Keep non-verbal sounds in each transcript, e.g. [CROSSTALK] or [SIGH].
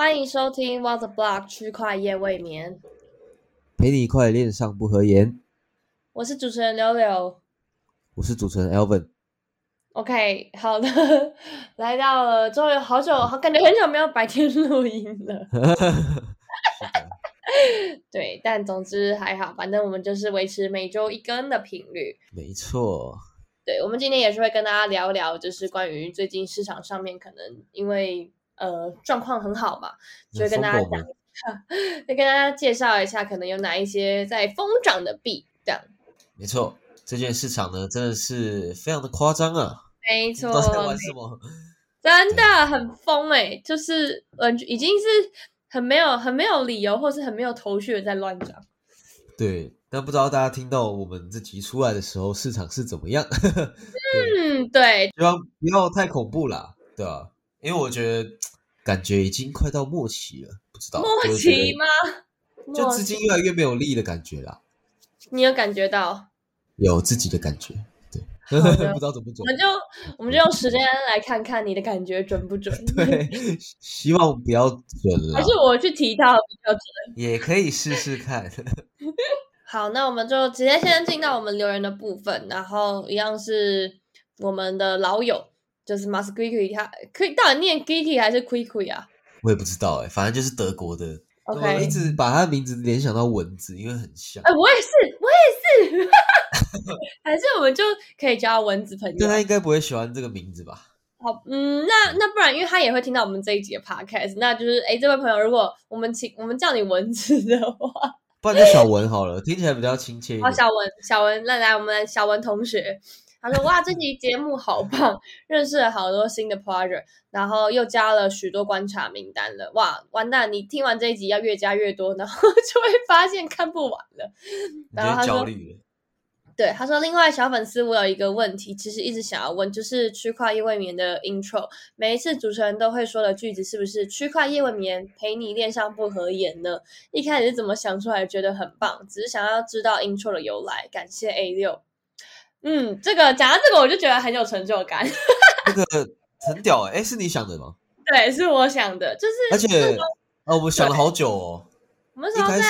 欢迎收听 What the Block 区块夜未眠，陪你一块恋上不合言。我是主持人柳柳。我是主持人 Elvin。OK，好的，[LAUGHS] 来到了，终于好久，好感觉很久没有白天录音了。[LAUGHS] [LAUGHS] 对，但总之还好，反正我们就是维持每周一更的频率。没错，对，我们今天也是会跟大家聊聊，就是关于最近市场上面可能因为呃状况很好嘛，就会跟大家讲再 [LAUGHS] 跟大家介绍一下，可能有哪一些在疯涨的币，这样。没错，这件市场呢真的是非常的夸张啊！没错，不知道在玩什么。[LAUGHS] 真的很疯哎、就是嗯，已经是很没有、很没有理由，或是很没有头绪的在乱涨。对，但不知道大家听到我们这集出来的时候，市场是怎么样？[LAUGHS] 嗯，对，希望不要太恐怖啦，对吧、因为我觉得感觉已经快到末期了，不知道默就是觉得契吗？就资金越来越没有力的感觉啦，你有感觉到？有自己的感觉，对，[LAUGHS] 不知道怎么准我们。就我们就用时间来看看你的感觉准不准。对，[LAUGHS] 希望不要准了还，是我去提到比较准。也可以试试看。[LAUGHS] 好，那我们就直接先进到我们留言的部分，然后一样是我们的老友，就是 Mas q u i k 他可以到底念 g i k i 还是 q u i k i 啊我也不知道哎、反正就是德国的。我？OK，一直把他的名字联想到蚊子，因为很像哎、。我也是，我也是，[LAUGHS] 还是我们就可以叫他蚊子朋友但。他应该不会喜欢这个名字吧？好，嗯，那那不然，因为他也会听到我们这一集的 podcast，那就是，哎，这位朋友，如果我们请我们叫你蚊子的话，不然叫小文好了，听起来比较亲切一好，小文，小文，那来我们小文同学，他说哇，这期节目好棒，认识了好多新的 project，然后又加了许多观察名单了，哇，完蛋，你听完这一集要越加越多，然后 [LAUGHS] 就会发现看不完了。然后他说焦虑？对，他说，另外小粉丝，我有一个问题，其实一直想要问，就是区块夜未眠的 intro，每一次主持人都会说的句子，是不是区块夜未眠陪你恋上不合眼呢？一开始是怎么想出来，觉得很棒，只是想要知道 intro 的由来。感谢 A 六。嗯，这个讲到这个，我就觉得很有成就感。[LAUGHS] 这个很屌哎、欸，是你想的吗？对，是我想的，就是而且啊，我们想了好久哦，我们一开始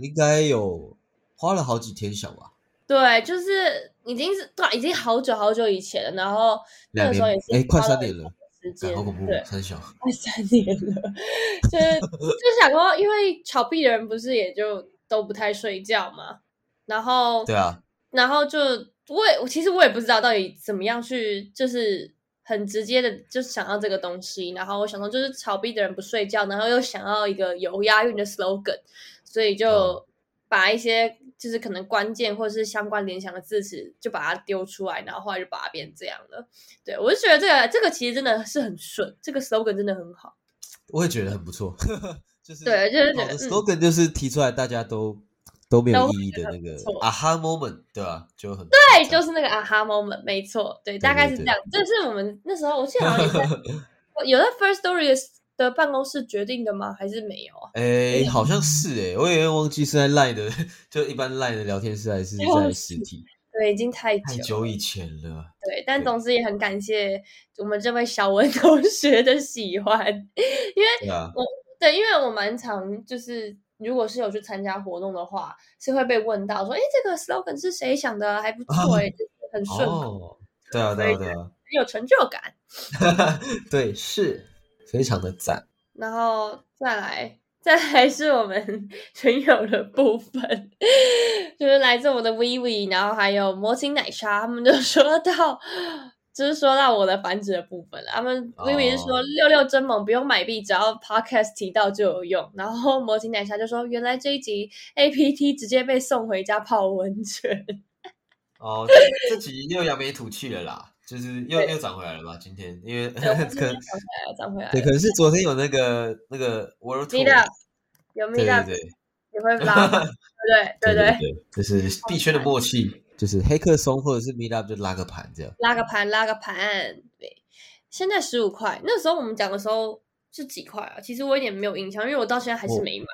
应该有花了好几天想吧，对，就是已经是对，已经好久好久以前了，然后那个时候也是年哎，快三年了，时间，干好恐怖对，，三小。快三年了，[LAUGHS] 就是就想说，因为炒币的人不是也就都不太睡觉嘛，然后对啊，然后就我也我其实我也不知道到底怎么样去，就是很直接的就是想要这个东西，然后我想说就是炒币的人不睡觉，然后又想要一个有押韵的 slogan，所以就嗯把一些就是可能关键或是相关联想的字词就把它丢出来，然后后来就把它变成这样了。对我就觉得这个这个其实真的是很顺，这个 slogan 真的很好。我也觉得很不错，[LAUGHS] 就是对就是 slogan 就是提出来大家都都没有意义的那个觉得不错 aha moment，对吧？就很对，就是那个啊哈 moment，没错，对，大概是对这样。这是我们 [LAUGHS] 那时候，我记得好像也在 [LAUGHS] 有在 First Story 的办公室决定的吗？还是没有啊？诶，好像是诶，我有点忘记是在 Line 的，[LAUGHS] 就一般 Line 的聊天室还是在实体，对，已经太久太。久以前了。对，但对总之也很感谢我们这位小文同学的喜欢，因为对啊，对，因为我蛮常就是，如果是有去参加活动的话，是会被问到说，哎，这个 slogan 是谁想的啊？还不错哎，就是很顺口，哦，对啊，对啊，对啊，很有成就感。[LAUGHS] 对，是非常的赞。然后再来，再来是我们 [LAUGHS] 群友的部分，就是来自我的 Vivi，然后还有魔晶奶茶，他们就说到，就是说到我的繁殖的部分了。他们哦 Vivi 是说六六真猛，不用买币，只要 Podcast 提到就有用。然后 [LAUGHS] 魔晶奶茶就说，原来这一集 APT 直接被送回家泡温泉。哦，这这集又扬眉吐气了啦，就是又又涨回来了吧？今天因为对，我们可能长回来了，长回来对，了。可能是昨天有那个那个 World Tour，有 Meet 对 up 对对也会拉，[LAUGHS] 对对对对。对，就是币圈的默契，就是黑客松或者是 Meet Up 就拉个盘这样。拉个盘，拉个盘。对，现在十五块，那时候我们讲的时候是几块啊？其实我有点没有印象，因为我到现在还是没买。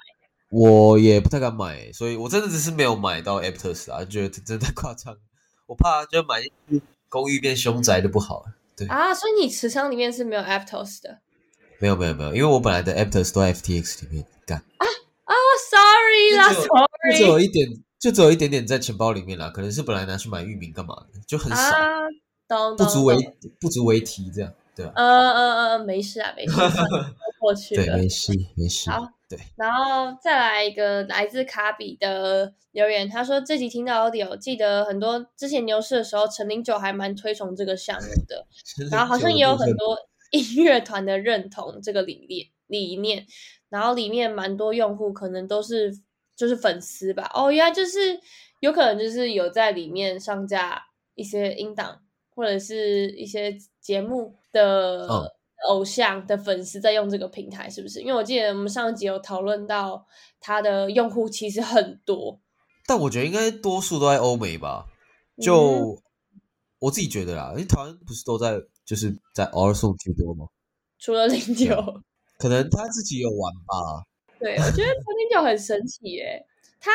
我也不太敢买，所以我真的只是没有买到 Aptos 啊，觉得真的太 [LAUGHS] 夸张，我怕就买进去公寓变凶宅就不好了。对，啊，所以你持仓里面是没有 Aptos 的没有没有没有，因为我本来的 Aptos 都在 FTX 里面干，哦，sorry 啦就只有就只有，sorry 一点，就只有一点点在钱包里面啦，可能是本来拿去买域名干嘛的，就很少，啊，不足为不足为提这样，对啊，呃呃呃，没事啊，没事，[LAUGHS] 过去对，了。没事没事好，对，然后再来一个来自卡比的留言，他说这集听到 audio，记得很多之前牛市的时候，陈零九还蛮推崇这个项目的，[LAUGHS] 然后好像也有很多音乐团的认同这个理念理念，然后里面蛮多用户可能都是就是粉丝吧。哦，原来就是有可能就是有在里面上架一些音档或者是一些节目的嗯偶像的粉丝在用这个平台，是不是？因为我记得我们上一集有讨论到他的用户其实很多，但我觉得应该多数都在欧美吧，嗯就、我自己觉得啦，因为台湾不是都在就是在偶尔送居多吗？除了零九。可能他自己有玩吧，对，我觉得陈零九很神奇耶。他，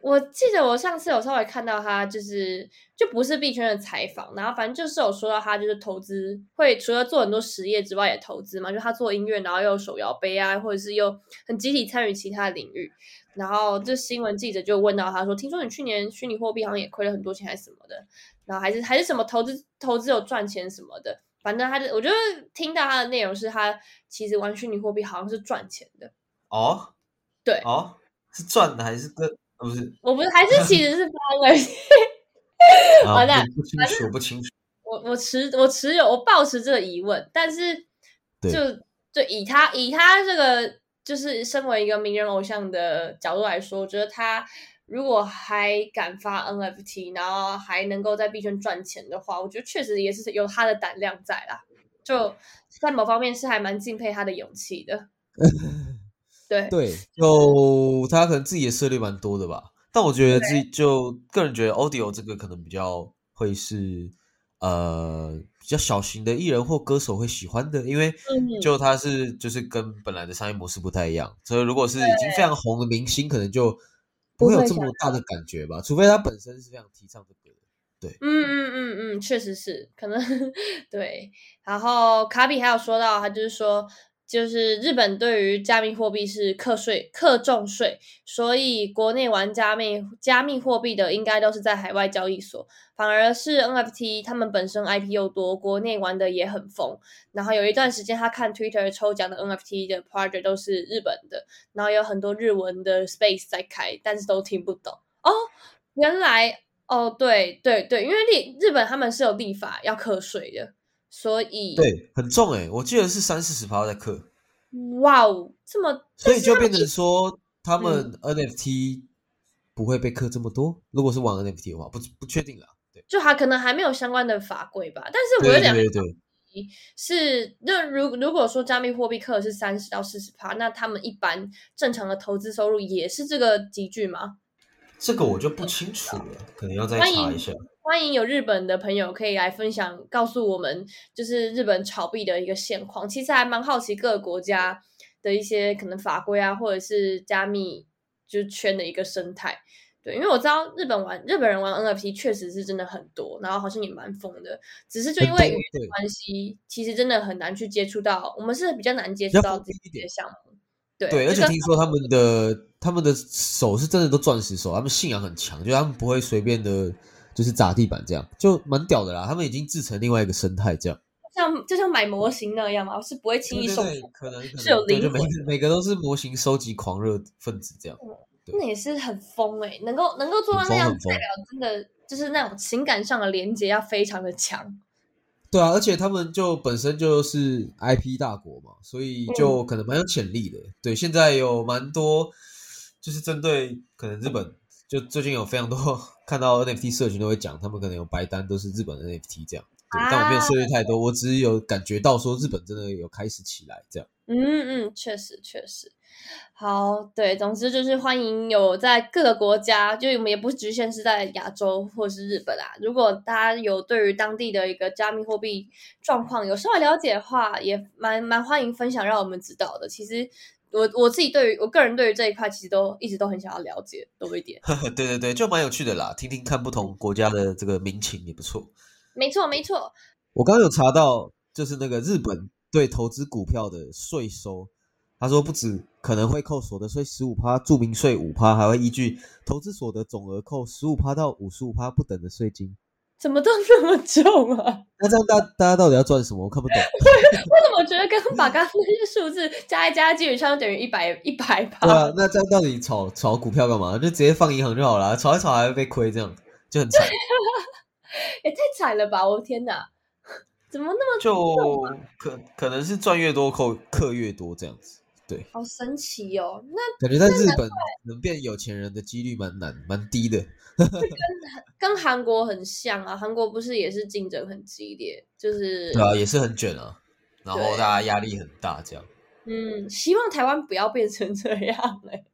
我记得我上次有稍微看到他，就是就不是币圈的采访，然后反正就是有说到他就是投资会除了做很多实业之外也投资嘛，就他做音乐，然后又手摇杯啊，或者是又很集体参与其他领域。然后这新闻记者就问到他说：“听说你去年虚拟货币好像也亏了很多钱，还是什么的？然后还是还是什么投资投资有赚钱什么的？反正他的，我觉得听到他的内容是他其实玩虚拟货币好像是赚钱的。哦对，哦，是赚的还是跟呃不是？我不是，还是其实是发而已。[LAUGHS] 啊完蛋不不清楚，不清楚。我我持我持有我抱持这个疑问，但是就就以他以他这个就是身为一个名人偶像的角度来说，我觉得他如果还敢发 NFT，然后还能够在币圈赚钱的话，我觉得确实也是有他的胆量在啦。就在某方面是还蛮敬佩他的勇气的。[LAUGHS] 对，对，就他可能自己的涉猎蛮多的吧，但我觉得自己就个人觉得 audio 这个可能比较会是呃比较小型的艺人或歌手会喜欢的，因为嗯。就他是就是跟本来的商业模式不太一样，所以如果是已经非常红的明星，可能就不会有这么大的感觉吧，除非他本身是非常提倡这个对。嗯嗯嗯嗯，确实是，可能 [LAUGHS] 对。然后卡比还有说到，他就是说，就是日本对于加密货币是课税、课重税，所以国内玩加密加密货币的应该都是在海外交易所，反而是 NFT 他们本身 IP 又多，国内玩的也很疯。然后有一段时间，他看 Twitter 抽奖的 NFT 的 project 都是日本的，然后有很多日文的 space 在开，但是都听不懂哦。原来哦，对对对，因为立日本他们是有立法要课税的，所以对，很重诶、我记得是三四十趴在克，哇哦，这么所以就变成说他嗯们 NFT 不会被克这么多。如果是玩 NFT 的话，不不确定啦。对就还可能还没有相关的法规吧，但是我有对点对对对，是那如如果说加密货币课是三十到四十趴，那他们一般正常的投资收入也是这个集聚吗？这个我就不清楚了，可能要再查一下。欢迎有日本的朋友可以来分享，告诉我们就是日本炒币的一个现况。其实还蛮好奇各个国家的一些可能法规啊，或者是加密就是圈的一个生态。对，因为我知道日本玩日本人玩 NFT 确实是真的很多，然后好像也蛮疯的。只是就因为语言的关系，其实真的很难去接触到，我们是比较难接触到这些项目。对，对，而且听说他们的他们的手是真的都钻石手，他们信仰很强，就他们不会随便的，就是砸地板这样，就蛮屌的啦。他们已经制成另外一个生态，这样。像就像买模型那样嘛，是不会轻易对对对，可能可能每个每个都是模型收集狂热分子这样。对那也是很疯哎、能够能够做到很那样，疯很疯代表真的就是那种情感上的连接要非常的强。对啊，而且他们就本身就是 IP 大国嘛，所以就可能蛮有潜力的。对，现在有蛮多就是针对可能日本，就最近有非常多 [LAUGHS] 看到 NFT 社群都会讲，他们可能有白单都是日本 NFT 这样。对，但我没有涉猎太多，我只是有感觉到说日本真的有开始起来这样。嗯嗯，确实确实。好，对，总之就是欢迎有在各个国家，就我们也不局限是在亚洲或是日本啊。如果大家有对于当地的一个加密货币状况有稍微了解的话，也蛮蛮欢迎分享让我们知道的。其实我我自己对于我个人对于这一块，其实都一直都很想要了解多一点。[LAUGHS] 对对对，就蛮有趣的啦，听听看不同国家的这个民情也不错。没错没错，我刚刚有查到，就是那个日本对投资股票的税收，他说不止可能会扣所得税十五趴、住民税五趴，还会依据投资所得总额扣十五趴到五十五趴不等的税金。怎么都那么重啊？[LAUGHS] 那这样大大家到底要赚什么？我看不懂。[LAUGHS] 我怎么觉得跟把刚刚那些数字加一加，基本上等于一百一百吧？对啊，那这样到底炒炒股票干嘛？就直接放银行就好了，炒一炒还会被亏，这样就很惨。[LAUGHS] 也太惨了吧！我的天哪，怎么那么就可可能是赚越多扣克越多这样子，对，好神奇哦。那感觉在日本能变有钱人的几率蛮难蛮低的。跟跟韩国很像啊，韩国不是也是竞争很激烈，就是对啊，也是很卷啊，然后大家压力很大，这样。嗯，希望台湾不要变成这样嘞。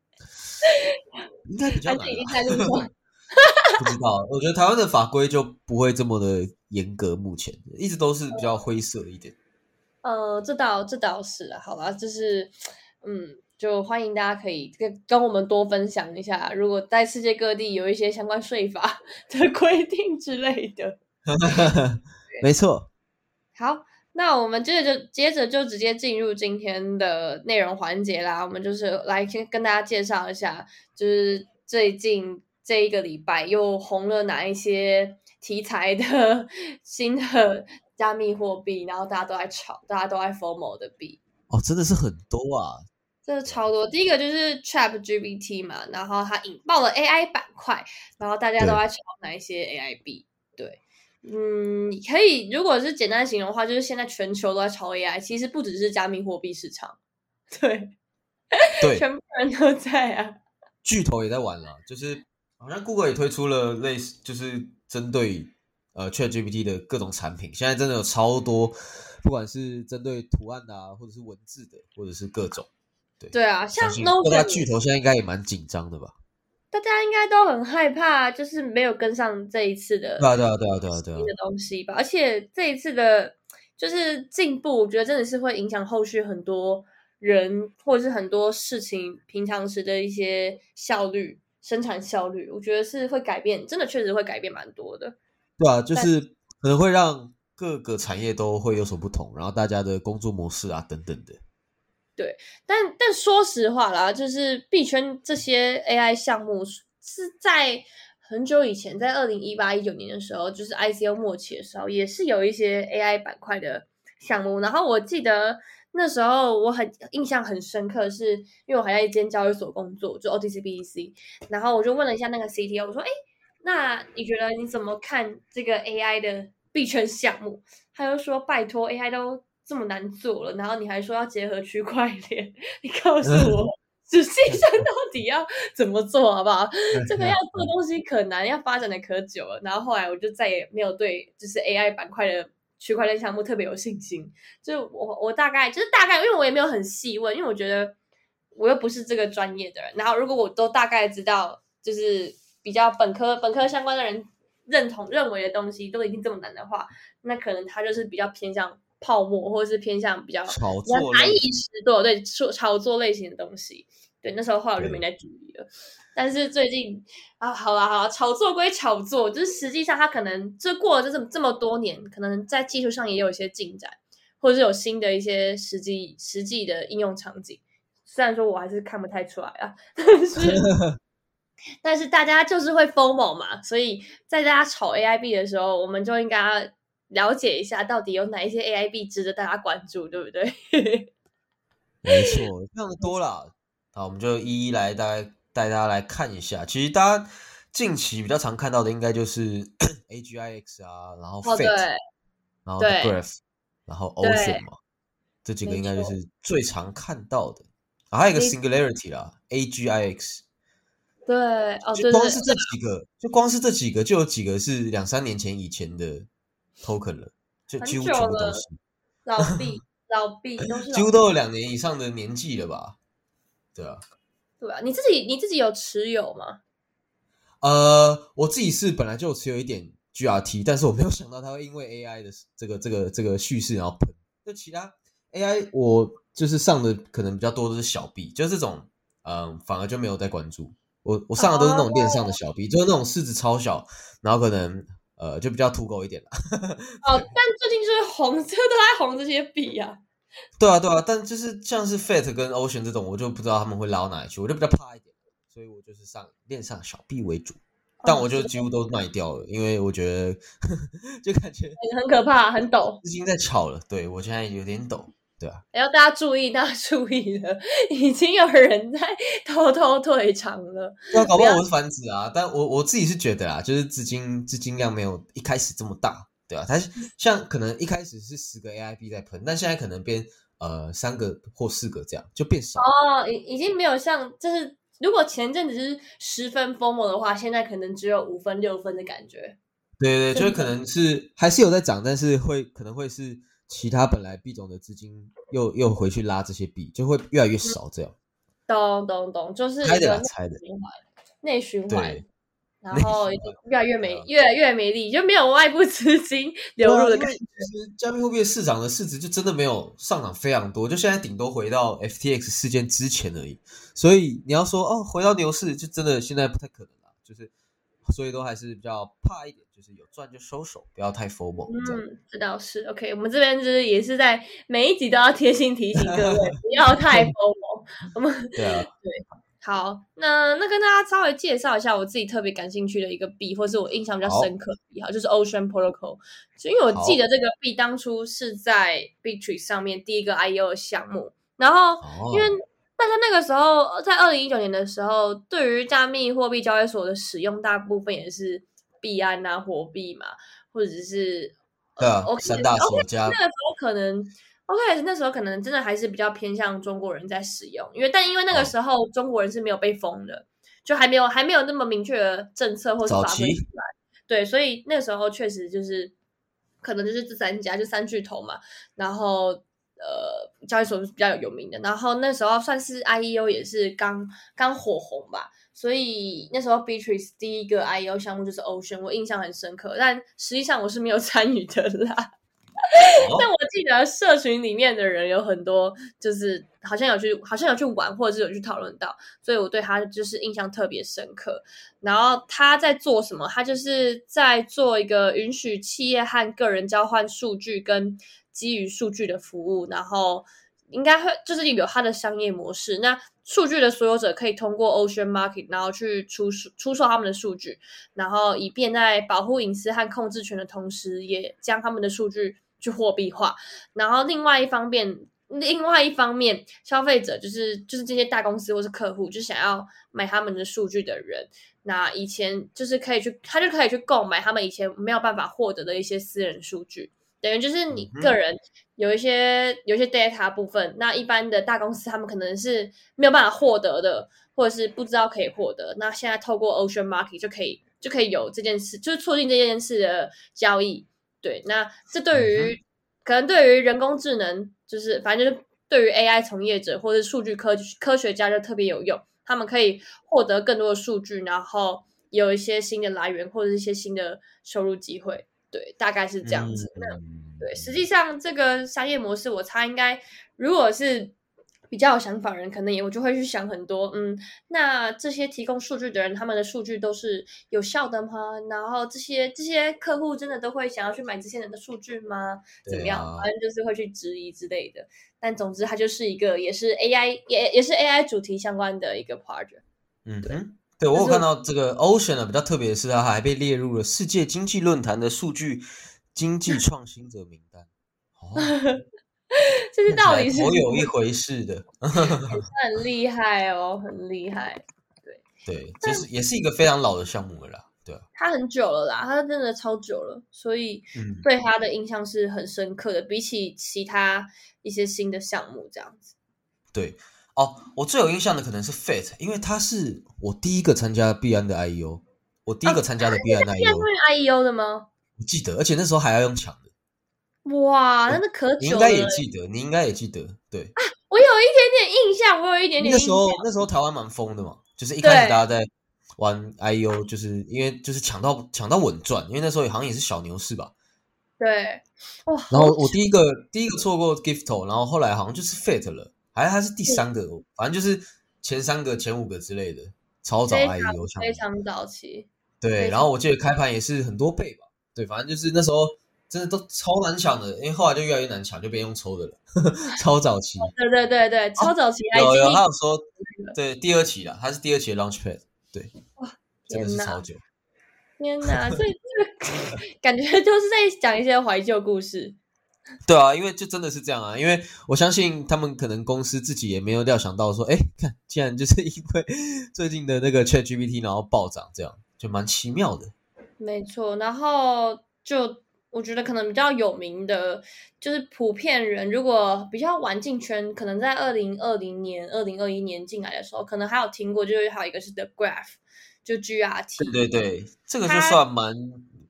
[LAUGHS] 应该比较难。已经在路上。[LAUGHS] 不知道，我觉得台湾的法规就不会这么的严格，目前一直都是比较灰色一点。呃，这倒这倒是啊，好吧，就是嗯。就欢迎大家可以跟跟我们多分享一下，如果在世界各地有一些相关税法 [LAUGHS] 的规定之类的。[LAUGHS] 没错。好，那我们接着就接着就直接进入今天的内容环节啦。我们就是来先跟大家介绍一下，就是最近这一个礼拜又红了哪一些题材的 [LAUGHS] 新的加密货币，然后大家都在炒，大家都在 formal 的币。哦，真的是很多啊。真的超多，第一个就是 Chat GPT 嘛，然后它引爆了 AI 板块，然后大家都在炒哪一些 AI 币？对，嗯，可以，如果是简单形容的话，就是现在全球都在炒 AI，其实不只是加密货币市场，对，对，[LAUGHS] 全部人都在啊，巨头也在玩了，就是好像 Google 也推出了类似，就是针对呃 Chat GPT 的各种产品，现在真的有超多，不管是针对图案的，或者是文字的，或者是各种。对啊，像各大巨头现在应该也蛮紧张的吧？大家应该都很害怕，就是没有跟上这一次的，对啊，对啊，对啊，对啊，对啊的东西吧。而且这一次的，就是进步，我觉得真的是会影响后续很多人或者是很多事情平常时的一些效率、生产效率。我觉得是会改变，真的确实会改变蛮多的。对啊，就是可能会让各个产业都会有所不同，然后大家的工作模式啊等等的。对，但但说实话啦，就是币圈这些 AI 项目是在很久以前，在二零一八一九年的时候，就是 ICO 末期的时候，也是有一些 AI 板块的项目。然后我记得那时候我很印象很深刻，是因为我还在一间交易所工作，就 OTCBEC。然后我就问了一下那个 CTO，我说：“哎，那你觉得你怎么看这个 AI 的币圈项目？”他又说：“拜托，AI 都。”这么难做了，然后你还说要结合区块链，[LAUGHS] 你告诉我，实际上到底要怎么做好不好？这个要做东西可难，要发展的可久了。然后后来我就再也没有对就是 AI 板块的区块链项目特别有信心。就我我大概就是大概，因为我也没有很细问，因为我觉得我又不是这个专业的人。然后如果我都大概知道，就是比较本科本科相关的人认同认为的东西都已经这么难的话，那可能他就是比较偏向。泡沫，或者是偏向比较炒作、难以实做，对，炒炒作类型的东西，对，那时候后来我就没再注意了。但是最近啊，好了好了，炒作归炒作，就是实际上它可能这过了这么这么多年，可能在技术上也有一些进展，或者是有新的一些实际实际的应用场景。虽然说我还是看不太出来啊，但是但是大家就是会疯猛嘛，所以在大家炒 AIB 的时候，我们就应该。了解一下到底有哪一些 AIB 值得大家关注，对不对？[LAUGHS] 没错，非常的多了。好，我们就一一来带带大家来看一下。其实大家近期比较常看到的，应该就是 [COUGHS] AGIX 啊，然后 Fate，然后 Graph，然后 Ocean 嘛，这几个应该就是最常看到的。还有一个 Singularity 啦，AGIX。对，哦，就光是这几个，就光是这几个，就有几个是两三年前以前的。token 了，就几乎全部都是老币，老币都是几乎都有两年以上的年纪了吧？对啊，对啊，你自己你自己有持有吗？呃，我自己是本来就持有一点 GRT，但是我没有想到它会因为 AI 的这个这个这个叙事然后喷。就其他 AI，我就是上的可能比较多的是小币，就这种，嗯，反而就没有在关注。我我上的都是那种链上的小币，就是那种市值超小，然后可能。呃，就比较土狗一点了。[LAUGHS] 哦，但最近就是红，[LAUGHS] 这都在红这些币呀。对啊，对啊，但就是像是 Fate 跟 Ocean 这种，我就不知道他们会拉到哪里去，我就比较怕一点，所以我就是上链上小币为主，但我就几乎都卖掉了，因为我觉得 [LAUGHS] 就感觉很可怕，很抖，资金在炒了，对我现在有点陡，对啊，要大家注意，大家注意了，已经有人在偷偷退场了。那搞不好我是反指啊，但我我自己是觉得啊，就是资金资金量没有一开始这么大。对啊，它像可能一开始是十个 AIB 在喷，但现在可能变呃三个或四个这样，就变少哦。已已经没有像就是如果前阵子是十分 formal 的话，现在可能只有五分六分的感觉。对对，就是可能是还是有在涨，但是会可能会是其他本来币种的资金又又回去拉这些币，就会越来越少这样。懂懂懂，就是猜的猜的循环，内循环。然后越来越没，越来越没力，就没有外部资金流入的感觉。其实加密货币市场的市值就真的没有上涨非常多，就现在顶多回到 FTX 事件之前而已。所以你要说哦，回到牛市，就真的现在不太可能了。就是所以都还是比较怕一点，就是有赚就收手，不要太 formal。嗯，这倒是 OK。我们这边就是也是在每一集都要贴心提醒各位，[LAUGHS] 不要太 formal。我们 [LAUGHS] 对啊，对。好，那那跟大家稍微介绍一下我自己特别感兴趣的一个币，或是我印象比较深刻的币哈，就是 Ocean Protocol。就因为我记得这个币当初是在 Bitrix 上面第一个 IEO 的项目，然后因为大家那个时候在二零一九年的时候，对于加密货币交易所的使用，大部分也是币安啊、火币嘛，或者是对啊三大国家，那个时候可能。OK，那时候可能真的还是比较偏向中国人在使用，因为但因为那个时候中国人是没有被封的，就还没有还没有那么明确的政策或者法规出来，对，所以那时候确实就是可能就是这三家就三巨头嘛，然后呃交易所是比较有名的，然后那时候算是 IEO 也是刚刚火红吧，所以那时候 Beatrice 第一个 IEO 项目就是 Ocean，我印象很深刻，但实际上我是没有参与的啦。[LAUGHS] 但我记得社群里面的人有很多，就是好像有去，好像有去玩，或者是有去讨论到，所以我对他就是印象特别深刻。然后他在做什么？他就是在做一个允许企业和个人交换数据跟基于数据的服务，然后应该会就是有他的商业模式。那数据的所有者可以通过 Ocean Market，然后去出售出售他们的数据，然后以便在保护隐私和控制权的同时，也将他们的数据。去货币化，然后另外一方面，另外一方面，消费者就是就是这些大公司或是客户，就想要买他们的数据的人，那以前就是可以去，他就可以去购买他们以前没有办法获得的一些私人数据，等于就是你个人有一些有一些 data 部分，那一般的大公司他们可能是没有办法获得的，或者是不知道可以获得，那现在透过 Ocean Market 就可以就可以有这件事，就是促进这件事的交易。对，那这对于可能对于人工智能，就是反正就是对于 AI 从业者或者数据科科学家就特别有用，他们可以获得更多的数据，然后有一些新的来源或者一些新的收入机会。对，大概是这样子。那对，实际上这个商业模式，我猜应该如果是。比较有想法人，可能也我就会去想很多，嗯，那这些提供数据的人，他们的数据都是有效的吗？然后这些这些客户真的都会想要去买这些人的数据吗？怎么样？反正就是会去质疑之类的。但总之，它就是一个也是 AI 也也是 AI 主题相关的一个 project。嗯，对，对我有看到这个 Ocean 呢，比较特别的是，它还被列入了世界经济论坛的数据经济 [LAUGHS] 创新者名单。哦。[LAUGHS] 这是到底是我有一回事的，很厉害哦，很厉害。对 [LAUGHS] 对，就是也是一个非常老的项目了啦。对，他很久了啦，他真的超久了，所以对他的印象是很深刻的。比起其他一些新的项目这样子，对哦，我最有印象的可能是 Fate，因为他是我第一个参加币安的 IEO，我第一个参加的币安 IEO，IEO 的吗？我记得，而且那时候还要用抢的。哇，那可久了！你应该也记得，你应该也记得，对啊，我有一点点印象，我有一点点。那时候那时候台湾蛮疯的嘛，就是一开始大家在玩 IEO，就是因为就是抢到抢到稳赚，因为那时候好像也是小牛市吧。对，哇！然后我第一个第一个错过 Gifto，然后后来好像就是 Fate 了，还是他是第三个，反正就是前三个、前五个之类的，超早 IU 抢，非常早期。对，然后我记得开盘也是很多倍吧，对，反正就是那时候。真的都超难抢的，因为后来就越来越难抢，就变用抽的了，[LAUGHS] 超早期。对对对对，超早期还有有，经历他有说，对第二期啦，他是第二期的 Launchpad，对，哇真的是超久。天哪，[LAUGHS] 这这 [LAUGHS] 感觉就是在讲一些怀旧故事。[LAUGHS] 对啊，因为就真的是这样啊，因为我相信他们可能公司自己也没有料想到说，哎，看，竟然就是 [LAUGHS] 因为最近的那个 Chat GPT 然后暴涨，这样就蛮奇妙的。没错，然后就我觉得可能比较有名的，就是普遍人如果比较晚进圈，可能在二零二零年、二零二一年进来的时候，可能还有听过，就是还有一个是 The Graph，就 GRT。对对对，这个就算蛮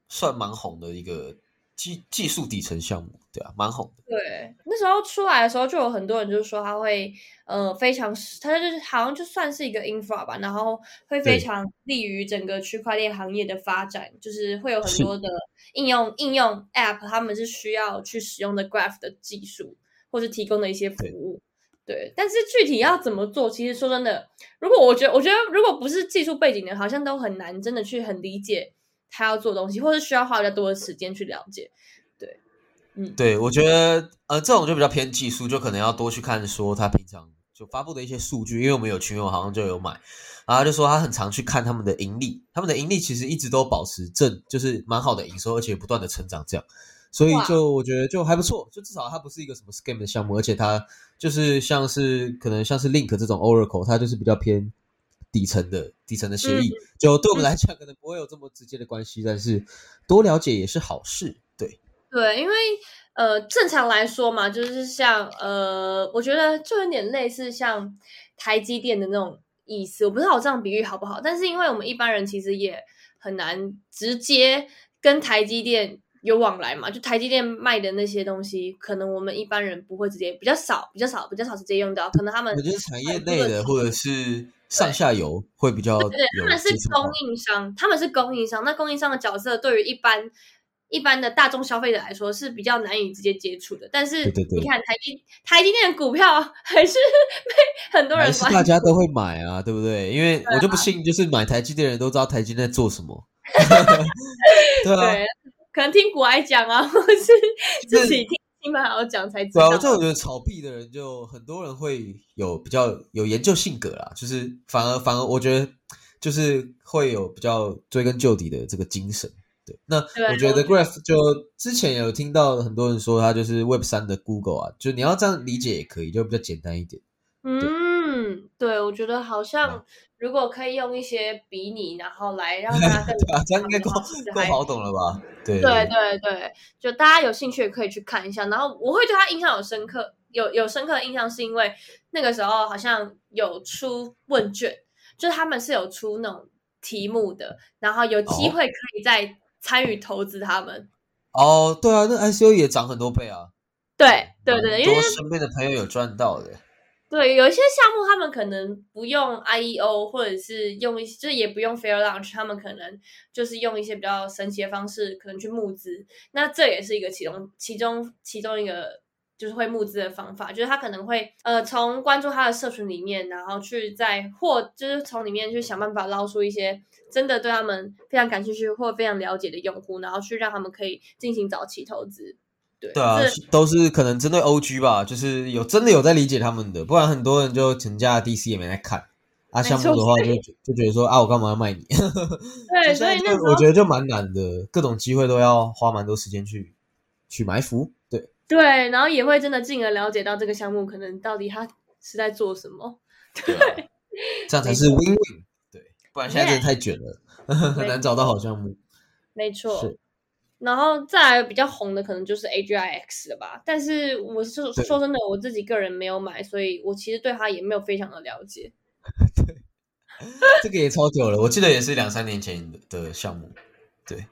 算蛮红的一个技技术底层项目，对啊，蛮红的。对，那时候出来的时候，就有很多人就是说他会，呃，非常，他就是好像就算是一个 infra 吧，然后会非常利于整个区块链行业的发展，就是会有很多的应用应用 app，他们是需要去使用的 graph 的技术，或是提供的一些服对务。对，但是具体要怎么做，其实说真的，如果我觉得，我觉得如果不是技术背景的，好像都很难真的去很理解他要做东西，或是需要花比较多的时间去了解。对，嗯，对，我觉得呃，这种就比较偏技术，就可能要多去看说他平常就发布的一些数据，因为我们有群友好像就有买，然后就说他很常去看他们的盈利，他们的盈利其实一直都保持正，就是蛮好的营收，而且不断的成长这样。所以就我觉得就还不错，就至少它不是一个什么 scam 的项目，而且它就是像是可能像是 Link 这种 Oracle，它就是比较偏底层的底层的协议，就对我们来讲可能不会有这么直接的关系，但是多了解也是好事。对，对，因为呃，正常来说嘛，就是像呃，我觉得就有点类似像台积电的那种意思。我不知道我这样比喻好不好，但是因为我们一般人其实也很难直接跟台积电有往来嘛，就台积电卖的那些东西，可能我们一般人不会直接比较少、比较少、比较少直接用到，可能他们我觉得产业内的或者是上下游会比较有对，他们是供应商，他们是供应商。那供应商的角色对于一般一般的大众消费者来说是比较难以直接接触的。但是你看台积台积电的股票 [LAUGHS] 还是被很多人还是，大家都会买啊，对不对？因为啊我就不信，就是买台积电的人都知道台积电在做什么。[LAUGHS] [LAUGHS] 对啊，对，可能听古埃讲啊，或是自己听亲朋好友讲才知道。对啊，这我觉得炒币的人就很多人会有比较有研究性格啦，就是反而反而我觉得就是会有比较追根究底的这个精神。对，那我觉得 Graph 就之前有听到很多人说他就是 Web 三的 Google 啊，就你要这样理解也可以，就比较简单一点。嗯，对，我觉得好像啊如果可以用一些比拟，然后来让 [LAUGHS] 大家更这样应该够了解的话够好懂了吧？对对对对，就大家有兴趣也可以去看一下。然后我会对他印象有深刻，有有深刻的印象，是因为那个时候好像有出问卷，就是他们是有出那种题目的，然后有机哦会可以再参与投资他们。哦，对啊，那 ICO 也涨很多倍啊。对对对，因为身边的朋友有赚到的。对有一些项目他们可能不用 IEO，或者是用一些，就也不用 Fair Launch，他们可能就是用一些比较神奇的方式，可能去募资。那这也是一个其中其中其中一个就是会募资的方法，就是他可能会呃从关注他的社群里面，然后去在或就是从里面去想办法捞出一些真的对他们非常感兴趣或非常了解的用户，然后去让他们可以进行早期投资。对对啊，都是可能针对 OG 吧，就是有真的有在理解他们的，不然很多人就请假 DC 也没在看啊。项目的话就就觉得说啊，我干嘛要卖你？对，所以那我觉得就蛮难的，各种机会都要花蛮多时间去去埋伏。对，对，然后也会真的进而了解到这个项目可能到底他是在做什么。对啊，这样才是 win win。对，不然现在真的太卷了，很难找到好项目。没错是。然后再来比较红的可能就是 AGIX 了吧，但是我是对说真的，我自己个人没有买，所以我其实对它也没有非常的了解。[LAUGHS] 对这个也超久了，我记得也是两三年前的的项目。对，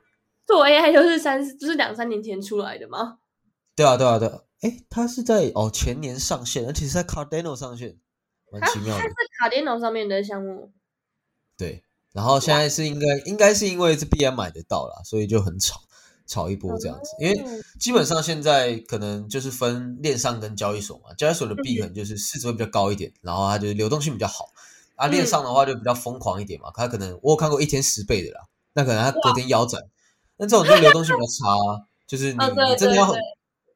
做 AI 就是三，就是两三年前出来的吗？对啊，对啊，对啊。哎，它是在哦前年上线，而且是在 Cardano 上线，蛮奇妙的它。是 Cardano 上面的项目。对，然后现在是应该应该是因为是必然买得到啦，所以就很炒炒一波这样子。因为嗯基本上现在可能就是分链上跟交易所嘛，交易所的币可能就是市值会比较高一点，然后它就是流动性比较好。啊，链上的话就比较疯狂一点嘛，它可能我有看过一天十倍的啦，那可能它隔天腰斩，那这种就流动性比较差啊。就是你、你真的要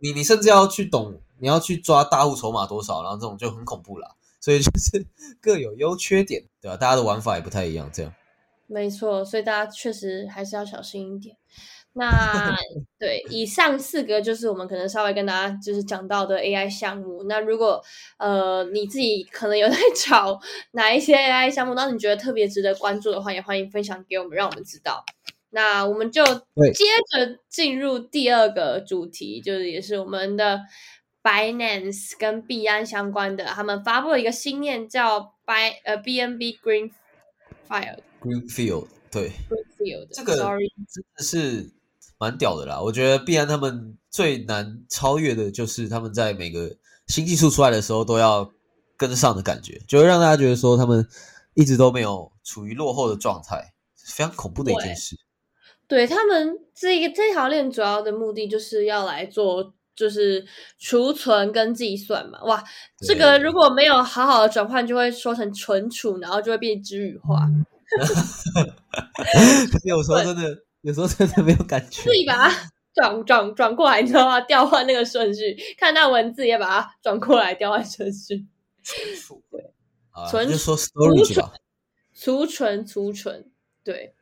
你你甚至要去懂，你要去抓大户筹码多少，然后这种就很恐怖啦。所以就是 [LAUGHS] 各有优缺点，对吧、大家的玩法也不太一样，这样。没错，所以大家确实还是要小心一点。那 [LAUGHS] 对，以上四个就是我们可能稍微跟大家就是讲到的 AI 项目。那如果呃你自己可能有在 [LAUGHS] 找哪一些 AI 项目，然后你觉得特别值得关注的话，也欢迎分享给我们，让我们知道。那我们就对接着进入第二个主题，就是也是我们的 Binance 跟币安相关的，他们发布了一个新链叫 By 呃 BNB Green File Greenfield 对，Greenfield 这个 Sorry 真的是蛮屌的啦。我觉得必然他们最难超越的就是他们在每个新技术出来的时候都要跟上的感觉，就会让大家觉得说他们一直都没有处于落后的状态，非常恐怖的一件事。对他们这个这条链主要的目的就是要来做。就是储存跟计算嘛，哇，这个如果没有好好的转换，就会说成存储，然后就会变知语化。[LAUGHS] 可是有时候真的，有时候真的没有感觉自。己把它 [LAUGHS] 转转转过来，你知道吗？[LAUGHS] 调换那个顺序，看到文字也把它转过来，调换顺序。啊，存就说 storage 吧，储存储存，对。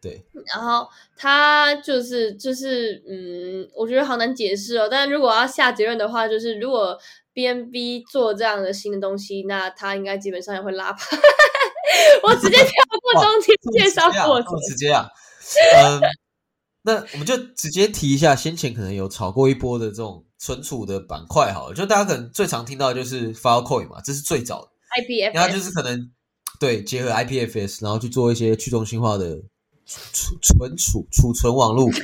对，然后它就是就是嗯，我觉得好难解释哦。但如果要下结论的话，就是如果 BNB 做这样的新的东西，那它应该基本上也会拉盘。[LAUGHS] 我直接跳过中间介绍过程这么。直接啊，嗯，那我们就直接提一下，先前可能有炒过一波的这种存储的板块，好了，就大家可能最常听到的就是 Filecoin 嘛，这是最早的，因为它就是可能对结合 IPFS，然后去做一些去中心化的储存储储存网络储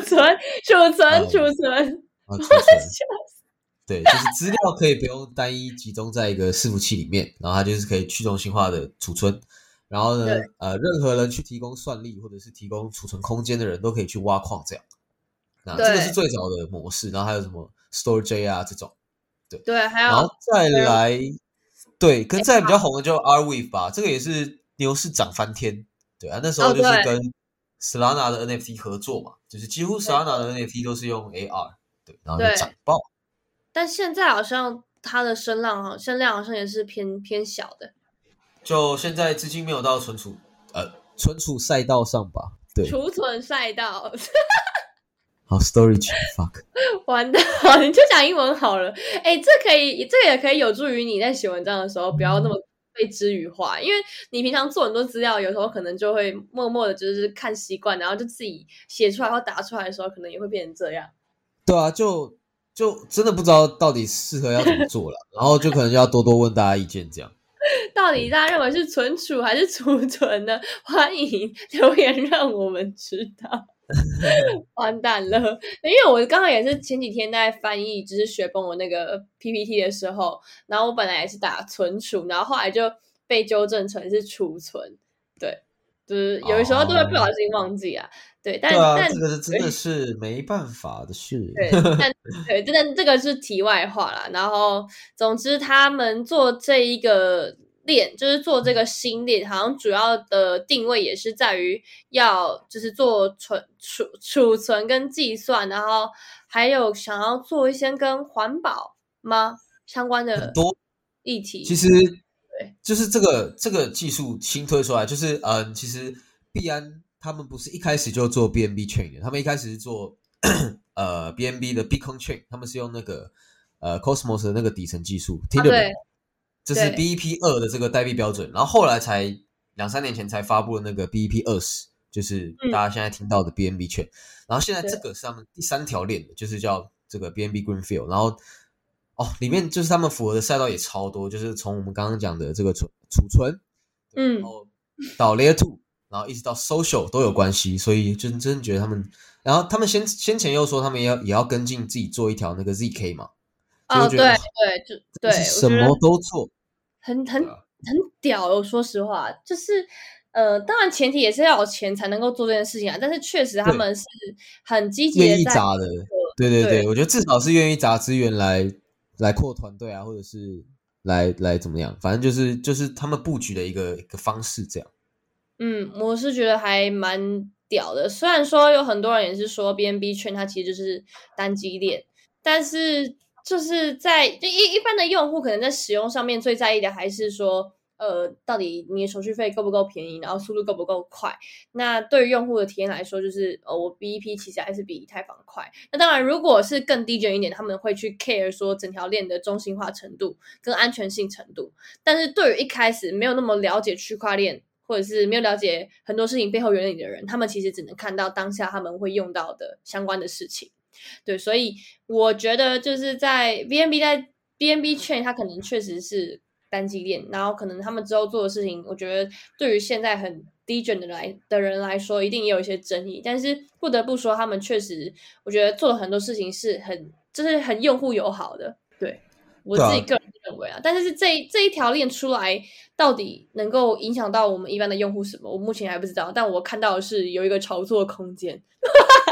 存储存嗯储存，啊，储存。[LAUGHS] 对，就是资料可以不用单一集中在一个伺服器里面，然后它就是可以去中心化的储存。然后呢，呃，任何人去提供算力或者是提供储存空间的人都可以去挖矿，这样。那这个是最早的模式，然后还有什么 StoreJ 啊这种，对对，还然后再来，对，跟再比较红的就 Arweave 吧，这个也是牛市涨翻天，对啊，那时候哦就是跟 Solana 的 NFT 合作嘛，就是几乎 Solana 的 NFT 都是用 AR，对，然后就涨爆。但现在好像它的声浪啊声量好像也是偏偏小的。就现在资金没有到存储呃存储赛道上吧？对，储存赛道，[LAUGHS] 好 storage fuck，[LAUGHS] 完蛋了，你就讲英文好了。哎，这可以，这也可以有助于你在写文章的时候不要那么被知语化，因为你平常做很多资料，有时候可能就会默默的，就是看习惯，然后就自己写出来或打出来的时候，可能也会变成这样。对啊，就就真的不知道到底适合要怎么做了，然后就可能就要多多问大家意见这样。[LAUGHS] 到底大家认为是存储还是储存呢？[LAUGHS] 欢迎留言让我们知道。[LAUGHS] 完蛋了，因为我刚好也是前几天在翻译，就是学崩我那个 PPT 的时候，然后我本来也是打存储，然后后来就被纠正成是储存。对，就是有的时候都会不小心忘记啊。对，但但这个是真的是没办法的事。对，但 [LAUGHS] 对，但这个是题外话啦。然后，总之，他们做这一个链，就是做这个新链，好像主要的定位也是在于要就是做存储储存跟计算，然后还有想要做一些跟环保吗相关的多议题。其实对就是这个这个技术新推出来，就是嗯，其实币安他们不是一开始就做 BNB chain 的，他们一开始是做 [CLEARS THROAT] 呃 BNB 的 Bitcoin chain，他们是用那个呃 Cosmos 的那个底层技术，听得懂？这是对 BEP 二的这个代币标准，然后后来才两三年前才发布了那个 BEP 二十，就是嗯大家现在听到的 BNB 券。然后现在对这个是他们第三条链的，就是叫这个 BNB Greenfield。然后哦，里面就是他们符合的赛道也超多，就是从我们刚刚讲的这个储储存，嗯然后到 Layer Two，[LAUGHS] 然后一直到 Social 都有关系，所以就真的觉得他们，然后他们先先前又说他们也要也要跟进自己做一条那个 ZK 嘛，啊哦，对对，就对，什么都做，很很很屌哦！说实话，就是呃，当然前提也是要有钱才能够做这件事情啊。但是确实他们是很积极愿的在意砸的，对对对对，我觉得至少是愿意砸资源来来扩团队啊，或者是来来怎么样，反正就是就是他们布局的一个一个方式这样。嗯，我是觉得还蛮屌的。虽然说有很多人也是说 BNB 圈它其实就是单机链，但是就是在就一一般的用户可能在使用上面最在意的还是说。呃，到底你的手续费够不够便宜，然后速度够不够快？那对于用户的体验来说，就是呃，我 BEP 其实还是比以太坊快。那当然，如果是更低卷一点，他们会去 care 说整条链的中心化程度跟安全性程度。但是对于一开始没有那么了解区块链，或者是没有了解很多事情背后原理的人，他们其实只能看到当下他们会用到的相关的事情。对，所以我觉得就是在 BNB 在 BNB 圈，它可能确实是。单机链，然后可能他们之后做的事情，我觉得对于现在很低卷的来的人来说，一定也有一些争议。但是不得不说，他们确实，我觉得做了很多事情是很，就是很用户友好的。对我自己个人认为啊，但是这这一条链出来，到底能够影响到我们一般的用户什么，我目前还不知道。但我看到的是有一个炒作空间。[LAUGHS]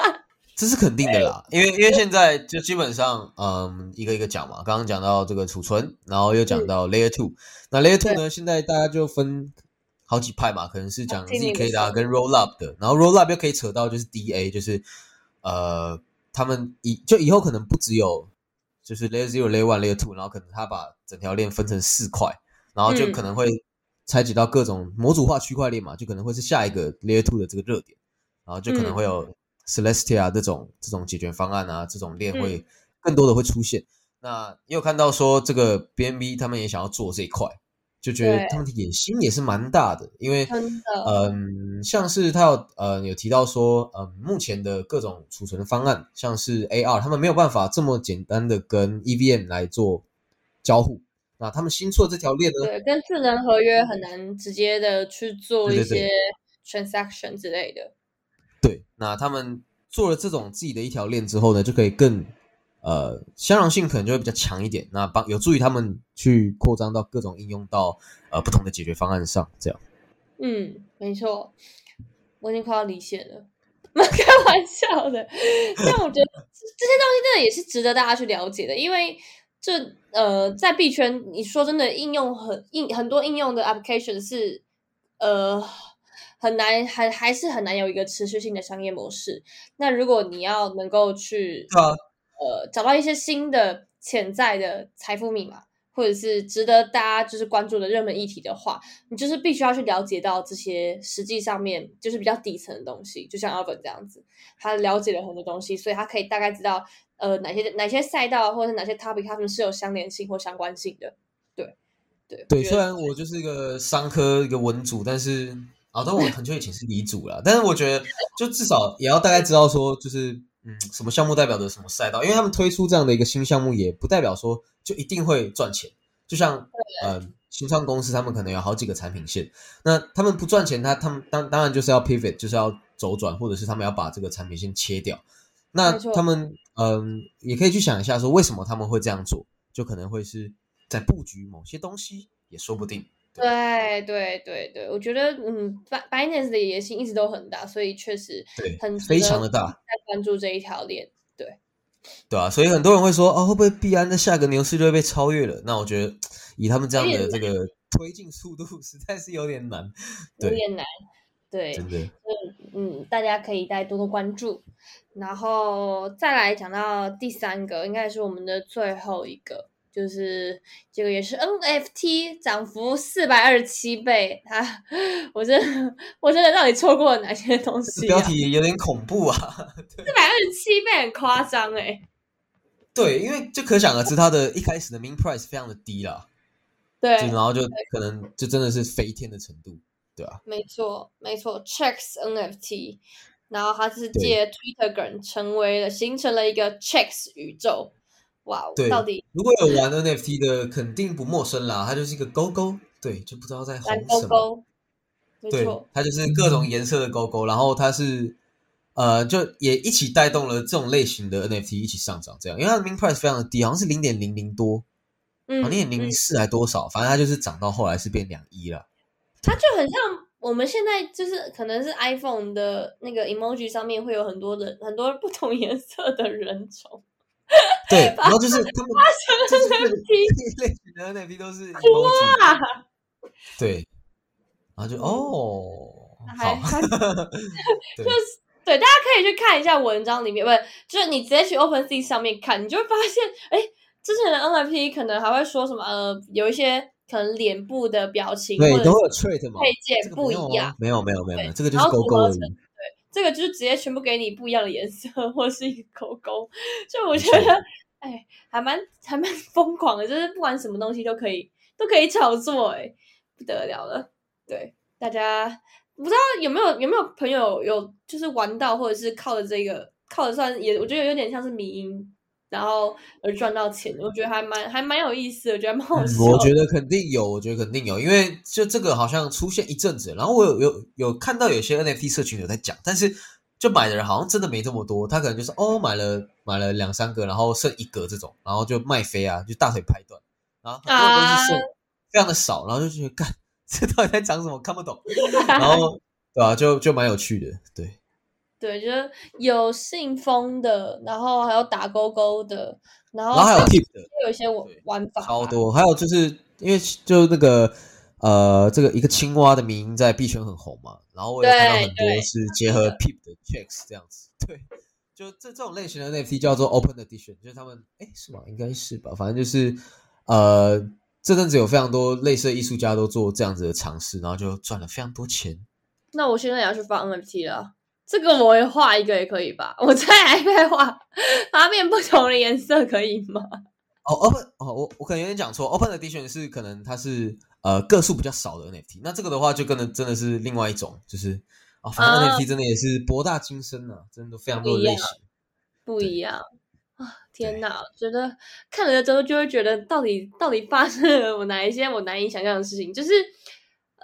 这是肯定的啦，因为因为现在就基本上，嗯，一个一个讲嘛。刚刚讲到这个储存，然后又讲到 Layer Two。那 Layer Two 呢，现在大家就分好几派嘛，可能是讲 zk 的跟 Rollup 的，然后 Rollup 又可以扯到就是 DA，就是呃，他们以就以后可能不只有就是 Layer Zero、Layer One、Layer Two，然后可能他把整条链分成四块，然后就可能会拆解到各种模组化区块链嘛，就可能会是下一个 Layer Two 的这个热点，然后就可能会有。Celestia 这种这种解决方案啊，这种链会更多的会出现。那也有看到说，这个 BNB 他们也想要做这一块，就觉得他们的野心也是蛮大的。因为嗯，像是他有呃有提到说，嗯，目前的各种储存方案，像是 AR，他们没有办法这么简单的跟 EVM 来做交互。那他们新出的这条链呢，对，跟智能合约很难直接的去做一些 transaction 之类的。对，那他们做了这种自己的一条链之后呢，就可以更呃相容性可能就会比较强一点，那帮有助于他们去扩张到各种应用到呃不同的解决方案上，这样。嗯，没错，我已经快要离线了，[LAUGHS] 开玩笑的。但我觉得这些东西真的也是值得大家去了解的，因为这呃在币圈，你说真的应用很应很多应用的 application 是呃。很难，还还是很难有一个持续性的商业模式。那如果你要能够去，呃，找到一些新的潜在的财富密码，或者是值得大家就是关注的热门议题的话，你就是必须要去了解到这些实际上面就是比较底层的东西。就像 Albert 这样子，他了解了很多东西，所以他可以大概知道，呃，哪些哪些赛道或者是哪些 topic 他们是有相连性或相关性的。对，对，对。虽然我就是一个商科一个文组，但是。啊，但我很久以前是离主了，但是我觉得就至少也要大概知道说，就是嗯，什么项目代表着什么赛道，因为他们推出这样的一个新项目，也不代表说就一定会赚钱。就像呃，新创公司他们可能有好几个产品线，那他们不赚钱，他他们当当然就是要 pivot，就是要周转，或者是他们要把这个产品线切掉。那他们嗯，也可以去想一下说，为什么他们会这样做，就可能会是在布局某些东西，也说不定。对对对对，我觉得嗯，Binance 的野心一直都很大，所以确实对很非常的大，在关注这一条链。对 [LAUGHS] 对啊，所以很多人会说，哦，会不会币安的下个牛市就会被超越了？那我觉得以他们这样的这个推进速度，[LAUGHS] 实在是有点难，有点难。对，真的。嗯嗯，大家可以再多多关注，然后再来讲到第三个，应该是我们的最后一个。就是这个也是 NFT 涨幅四百二十七倍，它我真的我真的到底错过了哪些东西？标题有点恐怖啊！四百二十七倍很夸张哎。对，因为就可想而知，它的一开始的 min price 非常的低啦。对，然后就可能就真的是飞天的程度，对吧？没错，没错，Checks NFT，然后它是借 Twitter 梗成为了形成了一个 Checks 宇宙。哇，对，到底如果有玩 NFT 的，肯定不陌生啦。它就是一个勾勾，对，就不知道在红什么。对，它就是各种颜色的勾勾，然后它是呃，就也一起带动了这种类型的 NFT 一起上涨，这样，因为它的 min price 非常的低，好像是零点零零多，嗯，零点零四还多少，反正它就是涨到后来是变两一了。它就很像我们现在就是可能是 iPhone 的那个 emoji 上面会有很多的很多不同颜色的人种。[LAUGHS] 对，然后就是他们就是 NFT 类型的 NFT 都是 emoji，对，然后就哦，还好，就是对，大家可以去看一下文章里面，不是，就是你直接去 OpenSea 上面看，你就会发现，哎，之前的 NFT 可能还会说什么，呃，有一些可能脸部的表情对，都有 trait 嘛，配件不一样，，没有没有没有没有，这个就是勾勾而已。这个就是直接全部给你不一样的颜色，[LAUGHS] 或是一个勾勾，就我觉得，哎，还蛮还蛮疯狂的，就是不管什么东西都可以都可以炒作，哎，不得了了。对，大家不知道有没有有没有朋友有就是玩到，或者是靠着这个靠着算也，我觉得有点像是迷因，然后而赚到钱，我觉得还蛮还蛮有意思的，我觉得还蛮好嗯笑的。我觉得肯定有，我觉得肯定有，因为就这个好像出现一阵子，然后我有有有看到有些 NFT 社群有在讲，但是就买的人好像真的没这么多，他可能就是哦买了买了两三个，然后剩一个这种，然后就卖飞啊，就大腿拍断，然后很多人都是剩啊非常的少，然后就觉得干 [LAUGHS] 这到底在讲什么看不懂，然后对啊，就就蛮有趣的，对。对，就是有信封的，然后还有打勾勾的，然后然后还有 tip 的，有一些玩法超多，还有就是因为就那个呃，这个一个青蛙的名在币圈很红嘛，然后我也看到很多是结合 Pip 的 checks 这样子，对，就这这种类型的 NFT 叫做 Open Edition，就是他们哎是吗？应该是吧，反正就是呃这阵子有非常多类似的艺术家都做这样子的尝试，然后就赚了非常多钱。那我现在也要去发 NFT 了，这个我也画一个也可以吧？我在 iPad 画，把它变不同的颜色可以吗？哦，Open 哦，我我可能有点讲错，Open Edition 是可能它是呃个数比较少的 NFT，那这个的话就跟的真的是另外一种，就是啊、反正啊 NFT 真的也是博大精深啊，真的非常多的类型。不一样啊！天哪，觉得看了之后就会觉得，到底到底发生了我哪一些我难以想象的事情？就是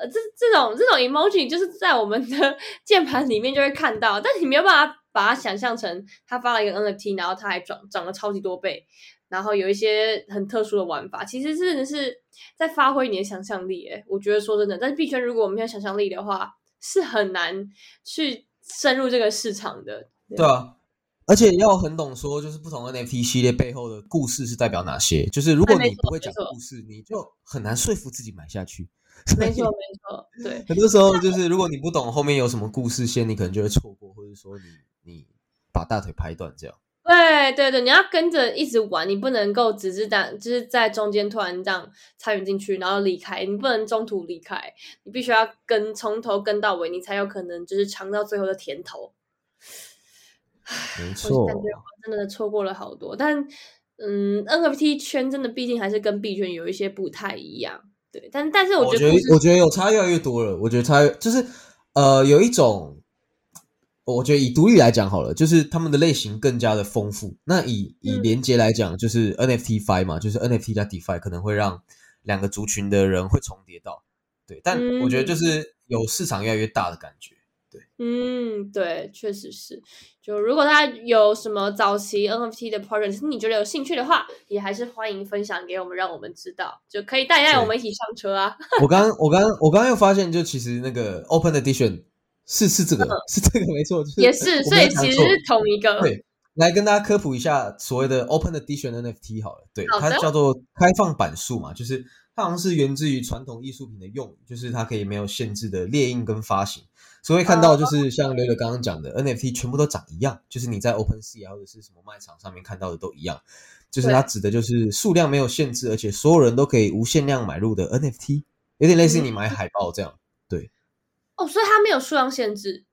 呃，这这种这种 emoji 就是在我们的 [LAUGHS] 键盘里面就会看到，但你没有办法把它想象成他发了一个 NFT，然后它还涨涨了超级多倍，然后有一些很特殊的玩法，其实真的是在发挥你的想象力。诶，我觉得说真的，但是币圈如果我们没有想象力的话，是很难去深入这个市场的。对啊，而且要很懂说，就是不同 NFT 系列背后的故事是代表哪些。就是如果你不会讲故事，你就很难说服自己买下去。没错，没错，对。很多时候就是如果你不懂后面有什么故事线，你可能就会错过，或者说你你把大腿拍断这样。对对对，你要跟着一直玩，你不能够只是在就是在中间突然这样参与进去，然后离开，你不能中途离开，你必须要跟从头跟到尾，你才有可能就是尝到最后的甜头。我没错感，觉我真的错过了好多，但嗯，NFT 圈真的毕竟还是跟币圈有一些不太一样，对，但但是我觉得我觉得有差越来越多了。我觉得差越就是呃有一种，我觉得以独立来讲好了，就是他们的类型更加的丰富。那以以嗯连接来讲，就是 NFT Fi 嘛，就是 NFT 加 DeFi 可能会让两个族群的人会重叠到，对。但我觉得嗯就是有市场越来越大的感觉。嗯，对，确实是。就如果大家有什么早期 NFT 的 project，你觉得有兴趣的话，也还是欢迎分享给我们，让我们知道，就可以带带我们一起上车啊。我刚我刚我刚刚又发现，就其实那个 Open Edition 是是这个、是这个没错，就是嗯也是，所以其实是同一个。对，来跟大家科普一下所谓的 Open Edition NFT 好了，对，它叫做开放版数嘛，就是它好像是源自于传统艺术品的用语，就是它可以没有限制的列印跟发行，所以看到就是像刘刘刚刚讲的 NFT 全部都长一样，就是你在 OpenSea 啊或者是什么卖场上面看到的都一样，就是它指的就是数量没有限制，而且所有人都可以无限量买入的 NFT，有点类似你买海报这样。对。哦，所以它没有数量限制。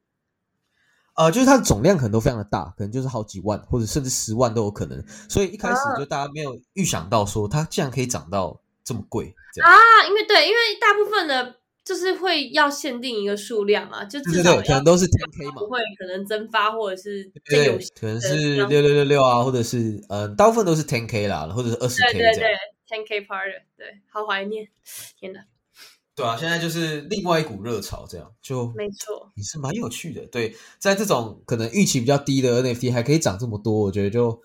呃，就是它的总量可能都非常的大，可能就是好几万或者甚至十万都有可能，所以一开始啊。就大家没有预想到说它竟然可以涨到这么贵，啊，因为对，因为大部分的就是会要限定一个数量啊，就至少要能都是 ten k 嘛不，会可能蒸发或者是对可能是六六六六啊，或者是呃，大部分都是 ten k 啦，或者是二十对 K 对这样。，ten k part，对，好怀念，天哪，对啊，现在就是另外一股热潮，这样就没错，也是蛮有趣的。对，在这种可能预期比较低的 NFT 还可以涨这么多，我觉得就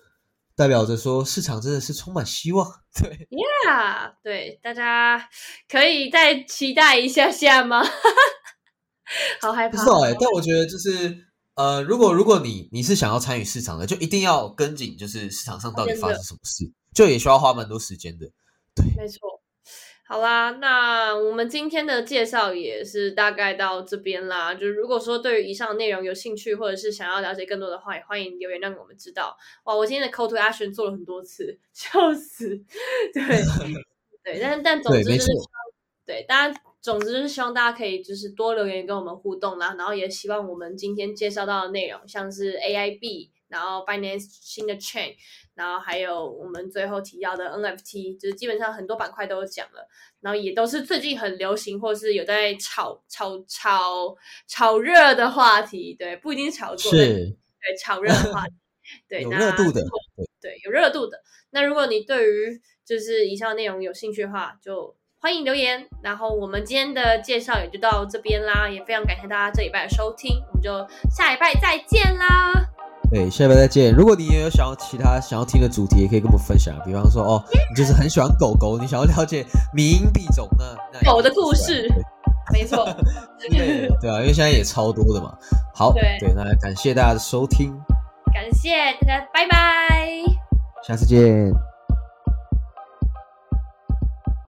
代表着说市场真的是充满希望。[LAUGHS] 对，，Yeah，，对，大家可以再期待一下下吗？[LAUGHS] 好害怕不知道哎、但我觉得就是呃，如果如果你你是想要参与市场的，就一定要跟紧，就是市场上到底发生什么事，就也需要花蛮多时间的。对没错。好啦，那我们今天的介绍也是大概到这边啦。就如果说对于以上内容有兴趣，或者是想要了解更多的话，也欢迎留言让我们知道。哇，我今天的 call to action 做了很多次，笑死。对 [LAUGHS] 对，但但总之就是，对大家，总之就是希望大家可以就是多留言跟我们互动啦。然后也希望我们今天介绍到的内容，像是 AIB。然后 Binance 新的 chain，然后还有我们最后提到的 NFT，就是基本上很多板块都有讲了，然后也都是最近很流行或是有在炒炒炒炒热的话题，对，不一定是炒作，[LAUGHS] 对，炒热的话题，对，[LAUGHS] 有热度的，对，有热度的。那如果你对于就是以上内容有兴趣的话，就欢迎留言。然后我们今天的介绍也就到这边啦，也非常感谢大家这礼拜的收听，我们就下礼拜再见啦。对，下拜再见。如果你也有想要其他想要听的主题，也可以跟我们分享。比方说，哦，你就是很喜欢狗狗，你想要了解名币种那狗的故事，没错。[LAUGHS] 对对啊，因为现在也超多的嘛。好，对，那感谢大家的收听，感谢大家，拜拜，下次见。